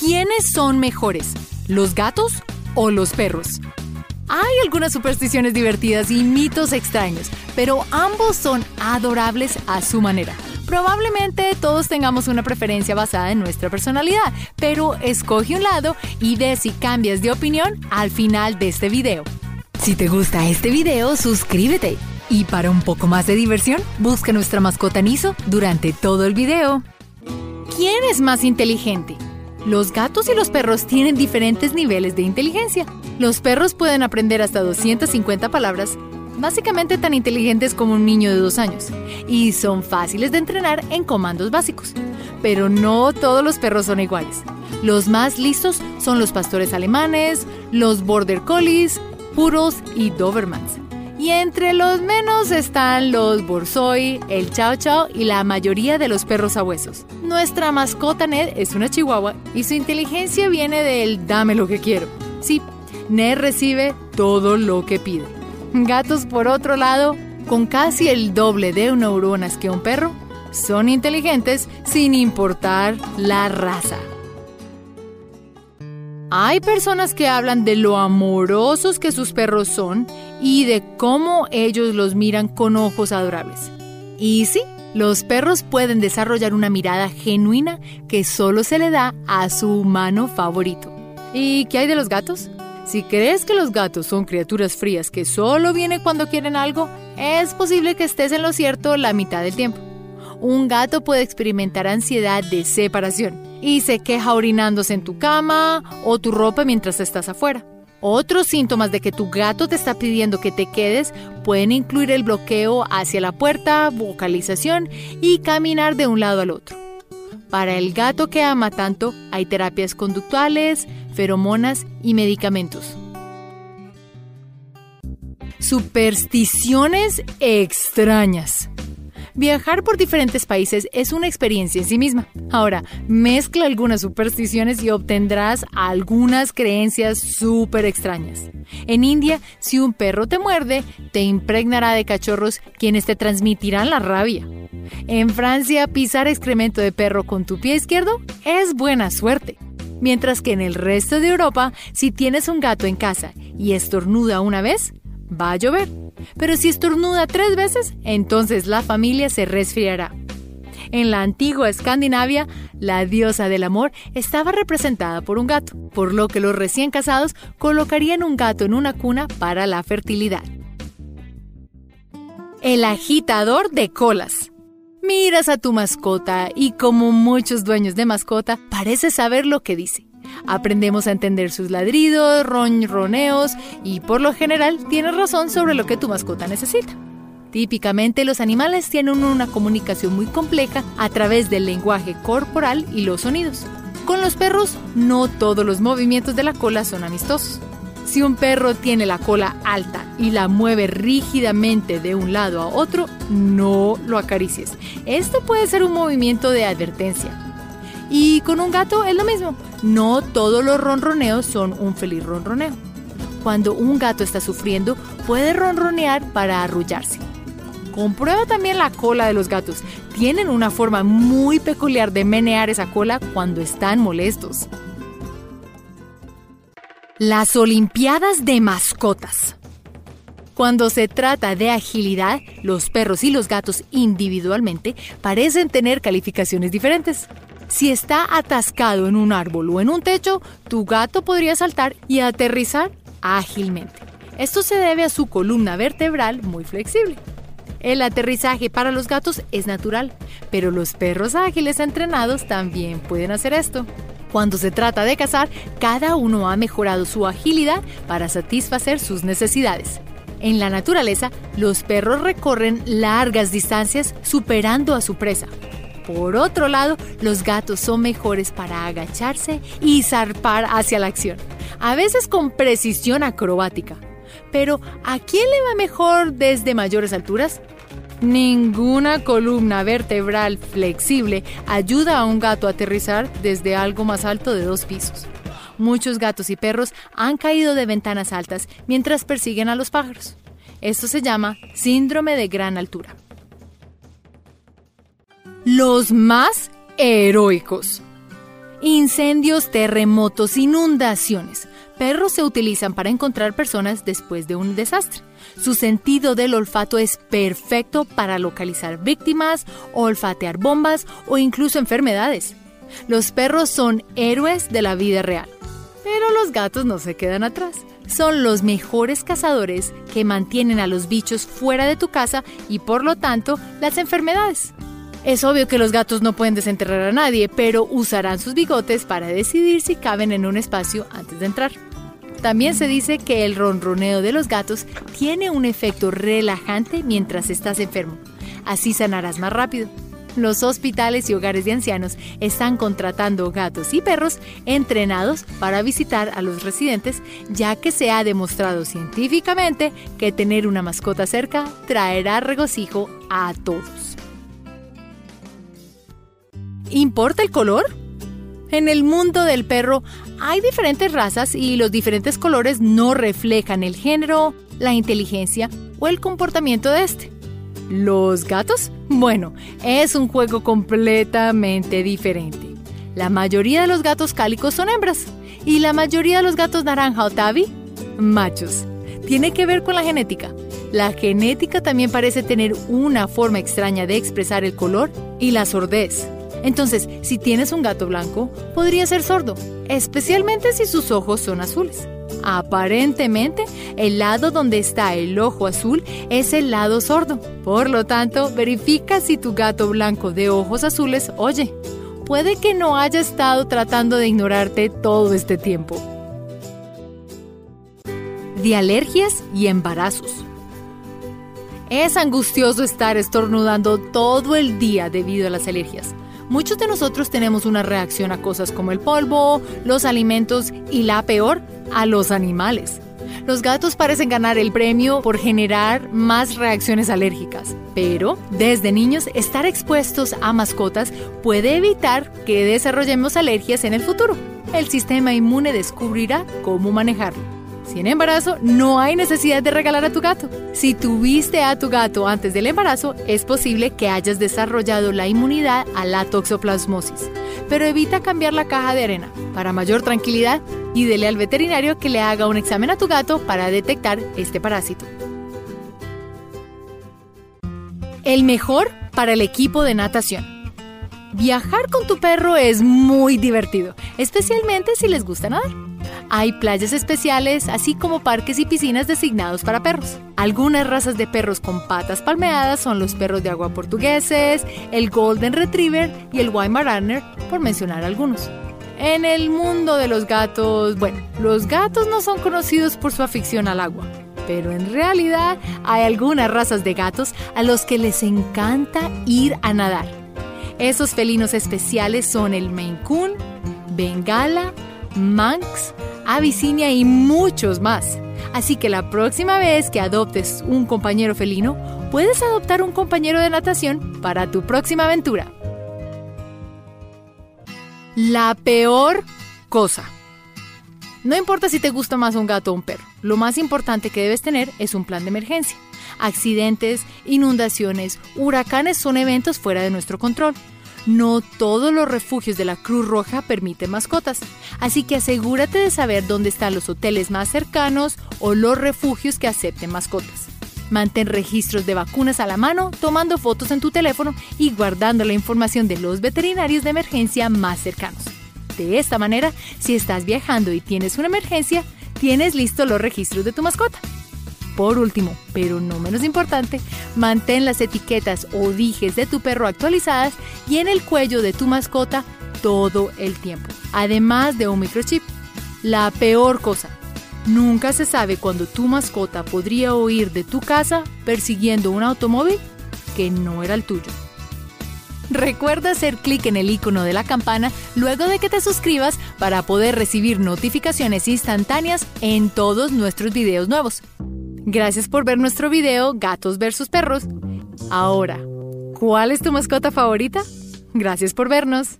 ¿Quiénes son mejores, los gatos o los perros? Hay algunas supersticiones divertidas y mitos extraños, pero ambos son adorables a su manera. Probablemente todos tengamos una preferencia basada en nuestra personalidad, pero escoge un lado y ve si cambias de opinión al final de este video. Si te gusta este video, suscríbete. Y para un poco más de diversión, busca nuestra mascota Niso durante todo el video. ¿Quién es más inteligente? Los gatos y los perros tienen diferentes niveles de inteligencia. Los perros pueden aprender hasta 250 palabras básicamente tan inteligentes como un niño de dos años, y son fáciles de entrenar en comandos básicos. Pero no todos los perros son iguales. Los más listos son los pastores alemanes, los border collies, puros y dobermans. Y entre los menos están los borsoi, el chow chow y la mayoría de los perros sabuesos. Nuestra mascota Ned es una chihuahua y su inteligencia viene del dame lo que quiero. Sí, Ned recibe todo lo que pide. Gatos, por otro lado, con casi el doble de neuronas que un perro, son inteligentes sin importar la raza. Hay personas que hablan de lo amorosos que sus perros son y de cómo ellos los miran con ojos adorables. Y sí, los perros pueden desarrollar una mirada genuina que solo se le da a su humano favorito. ¿Y qué hay de los gatos? Si crees que los gatos son criaturas frías que solo vienen cuando quieren algo, es posible que estés en lo cierto la mitad del tiempo. Un gato puede experimentar ansiedad de separación y se queja orinándose en tu cama o tu ropa mientras estás afuera. Otros síntomas de que tu gato te está pidiendo que te quedes pueden incluir el bloqueo hacia la puerta, vocalización y caminar de un lado al otro. Para el gato que ama tanto, hay terapias conductuales, feromonas y medicamentos. Supersticiones extrañas. Viajar por diferentes países es una experiencia en sí misma. Ahora, mezcla algunas supersticiones y obtendrás algunas creencias súper extrañas. En India, si un perro te muerde, te impregnará de cachorros quienes te transmitirán la rabia. En Francia, pisar excremento de perro con tu pie izquierdo es buena suerte. Mientras que en el resto de Europa, si tienes un gato en casa y estornuda una vez, va a llover. Pero si estornuda tres veces, entonces la familia se resfriará. En la antigua Escandinavia, la diosa del amor estaba representada por un gato, por lo que los recién casados colocarían un gato en una cuna para la fertilidad. El agitador de colas. Miras a tu mascota y como muchos dueños de mascota, parece saber lo que dice. Aprendemos a entender sus ladridos, ronroneos y por lo general tienes razón sobre lo que tu mascota necesita. Típicamente los animales tienen una comunicación muy compleja a través del lenguaje corporal y los sonidos. Con los perros, no todos los movimientos de la cola son amistosos. Si un perro tiene la cola alta y la mueve rígidamente de un lado a otro, no lo acaricies. Esto puede ser un movimiento de advertencia. Y con un gato es lo mismo. No todos los ronroneos son un feliz ronroneo. Cuando un gato está sufriendo, puede ronronear para arrullarse. Comprueba también la cola de los gatos. Tienen una forma muy peculiar de menear esa cola cuando están molestos. Las Olimpiadas de Mascotas. Cuando se trata de agilidad, los perros y los gatos individualmente parecen tener calificaciones diferentes. Si está atascado en un árbol o en un techo, tu gato podría saltar y aterrizar ágilmente. Esto se debe a su columna vertebral muy flexible. El aterrizaje para los gatos es natural, pero los perros ágiles entrenados también pueden hacer esto. Cuando se trata de cazar, cada uno ha mejorado su agilidad para satisfacer sus necesidades. En la naturaleza, los perros recorren largas distancias superando a su presa. Por otro lado, los gatos son mejores para agacharse y zarpar hacia la acción, a veces con precisión acrobática. Pero, ¿a quién le va mejor desde mayores alturas? Ninguna columna vertebral flexible ayuda a un gato a aterrizar desde algo más alto de dos pisos. Muchos gatos y perros han caído de ventanas altas mientras persiguen a los pájaros. Esto se llama síndrome de gran altura. Los más heroicos. Incendios, terremotos, inundaciones. Perros se utilizan para encontrar personas después de un desastre. Su sentido del olfato es perfecto para localizar víctimas, olfatear bombas o incluso enfermedades. Los perros son héroes de la vida real. Pero los gatos no se quedan atrás. Son los mejores cazadores que mantienen a los bichos fuera de tu casa y por lo tanto las enfermedades. Es obvio que los gatos no pueden desenterrar a nadie, pero usarán sus bigotes para decidir si caben en un espacio antes de entrar. También se dice que el ronroneo de los gatos tiene un efecto relajante mientras estás enfermo. Así sanarás más rápido. Los hospitales y hogares de ancianos están contratando gatos y perros entrenados para visitar a los residentes, ya que se ha demostrado científicamente que tener una mascota cerca traerá regocijo a todos. ¿Importa el color? En el mundo del perro hay diferentes razas y los diferentes colores no reflejan el género, la inteligencia o el comportamiento de este. ¿Los gatos? Bueno, es un juego completamente diferente. La mayoría de los gatos cálicos son hembras y la mayoría de los gatos naranja o tabby, machos. Tiene que ver con la genética. La genética también parece tener una forma extraña de expresar el color y la sordez. Entonces, si tienes un gato blanco, podría ser sordo, especialmente si sus ojos son azules. Aparentemente, el lado donde está el ojo azul es el lado sordo. Por lo tanto, verifica si tu gato blanco de ojos azules oye. Puede que no haya estado tratando de ignorarte todo este tiempo. De alergias y embarazos. Es angustioso estar estornudando todo el día debido a las alergias. Muchos de nosotros tenemos una reacción a cosas como el polvo, los alimentos y la peor, a los animales. Los gatos parecen ganar el premio por generar más reacciones alérgicas, pero desde niños estar expuestos a mascotas puede evitar que desarrollemos alergias en el futuro. El sistema inmune descubrirá cómo manejarlo. Si en embarazo, no hay necesidad de regalar a tu gato. Si tuviste a tu gato antes del embarazo, es posible que hayas desarrollado la inmunidad a la toxoplasmosis. Pero evita cambiar la caja de arena. Para mayor tranquilidad, y dele al veterinario que le haga un examen a tu gato para detectar este parásito. El mejor para el equipo de natación. Viajar con tu perro es muy divertido, especialmente si les gusta nadar. Hay playas especiales, así como parques y piscinas designados para perros. Algunas razas de perros con patas palmeadas son los perros de agua portugueses, el Golden Retriever y el Weimaraner, por mencionar algunos. En el mundo de los gatos, bueno, los gatos no son conocidos por su afición al agua, pero en realidad hay algunas razas de gatos a los que les encanta ir a nadar. Esos felinos especiales son el Maine Coon, Bengala, Manx, Abisinia y muchos más. Así que la próxima vez que adoptes un compañero felino, puedes adoptar un compañero de natación para tu próxima aventura. La peor cosa. No importa si te gusta más un gato o un perro, lo más importante que debes tener es un plan de emergencia. Accidentes, inundaciones, huracanes son eventos fuera de nuestro control. No todos los refugios de la Cruz Roja permiten mascotas, así que asegúrate de saber dónde están los hoteles más cercanos o los refugios que acepten mascotas. Mantén registros de vacunas a la mano, tomando fotos en tu teléfono y guardando la información de los veterinarios de emergencia más cercanos. De esta manera, si estás viajando y tienes una emergencia, tienes listos los registros de tu mascota. Por último, pero no menos importante, mantén las etiquetas o dijes de tu perro actualizadas y en el cuello de tu mascota todo el tiempo, además de un microchip. La peor cosa, nunca se sabe cuándo tu mascota podría huir de tu casa persiguiendo un automóvil que no era el tuyo. Recuerda hacer clic en el icono de la campana luego de que te suscribas para poder recibir notificaciones instantáneas en todos nuestros videos nuevos. Gracias por ver nuestro video Gatos vs Perros. Ahora, ¿cuál es tu mascota favorita? Gracias por vernos.